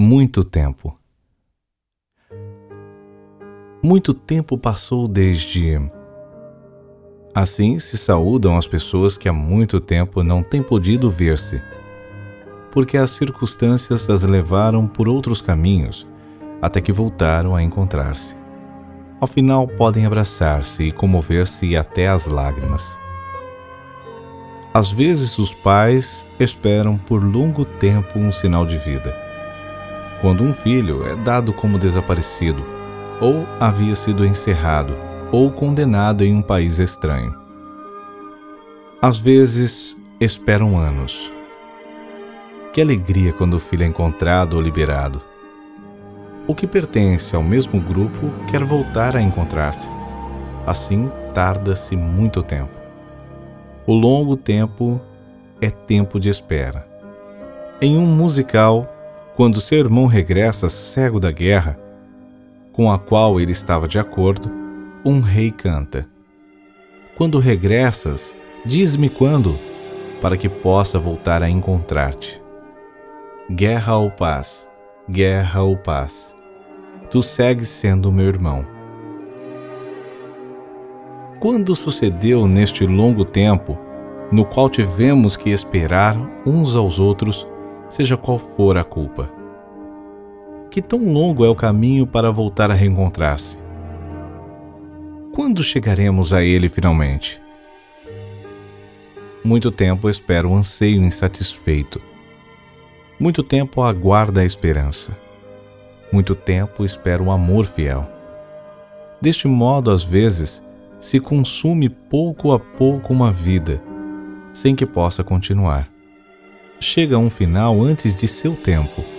Muito tempo. Muito tempo passou desde. Assim se saúdam as pessoas que há muito tempo não têm podido ver-se, porque as circunstâncias as levaram por outros caminhos até que voltaram a encontrar-se. Ao final podem abraçar-se e comover-se até as lágrimas. Às vezes os pais esperam por longo tempo um sinal de vida quando um filho é dado como desaparecido, ou havia sido encerrado, ou condenado em um país estranho. Às vezes, esperam anos. Que alegria quando o filho é encontrado ou liberado. O que pertence ao mesmo grupo quer voltar a encontrar-se. Assim, tarda-se muito tempo. O longo tempo é tempo de espera. Em um musical, quando seu irmão regressa cego da guerra, com a qual ele estava de acordo, um rei canta: Quando regressas, diz-me quando, para que possa voltar a encontrar-te. Guerra ou paz, guerra ou paz, tu segues sendo meu irmão. Quando sucedeu neste longo tempo, no qual tivemos que esperar uns aos outros, seja qual for a culpa. Que tão longo é o caminho para voltar a reencontrar-se? Quando chegaremos a ele finalmente? Muito tempo espero o anseio insatisfeito. Muito tempo aguarda a esperança. Muito tempo espero o amor fiel. Deste modo, às vezes, se consume pouco a pouco uma vida, sem que possa continuar chega a um final antes de seu tempo.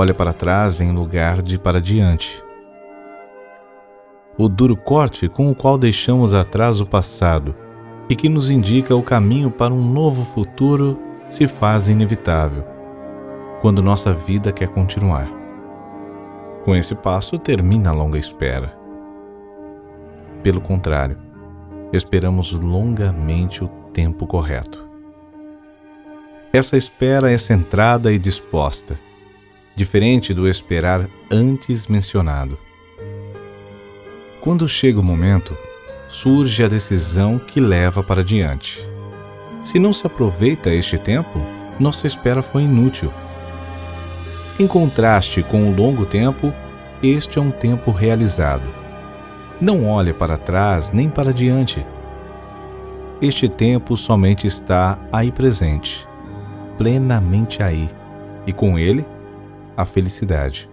Olha para trás em lugar de para diante. O duro corte com o qual deixamos atrás o passado e que nos indica o caminho para um novo futuro se faz inevitável quando nossa vida quer continuar. Com esse passo termina a longa espera. Pelo contrário, esperamos longamente o tempo correto. Essa espera é centrada e disposta, diferente do esperar antes mencionado. Quando chega o momento, surge a decisão que leva para diante. Se não se aproveita este tempo, nossa espera foi inútil. Em contraste com o longo tempo, este é um tempo realizado. Não olhe para trás nem para diante. Este tempo somente está aí presente plenamente aí, e com ele, a felicidade.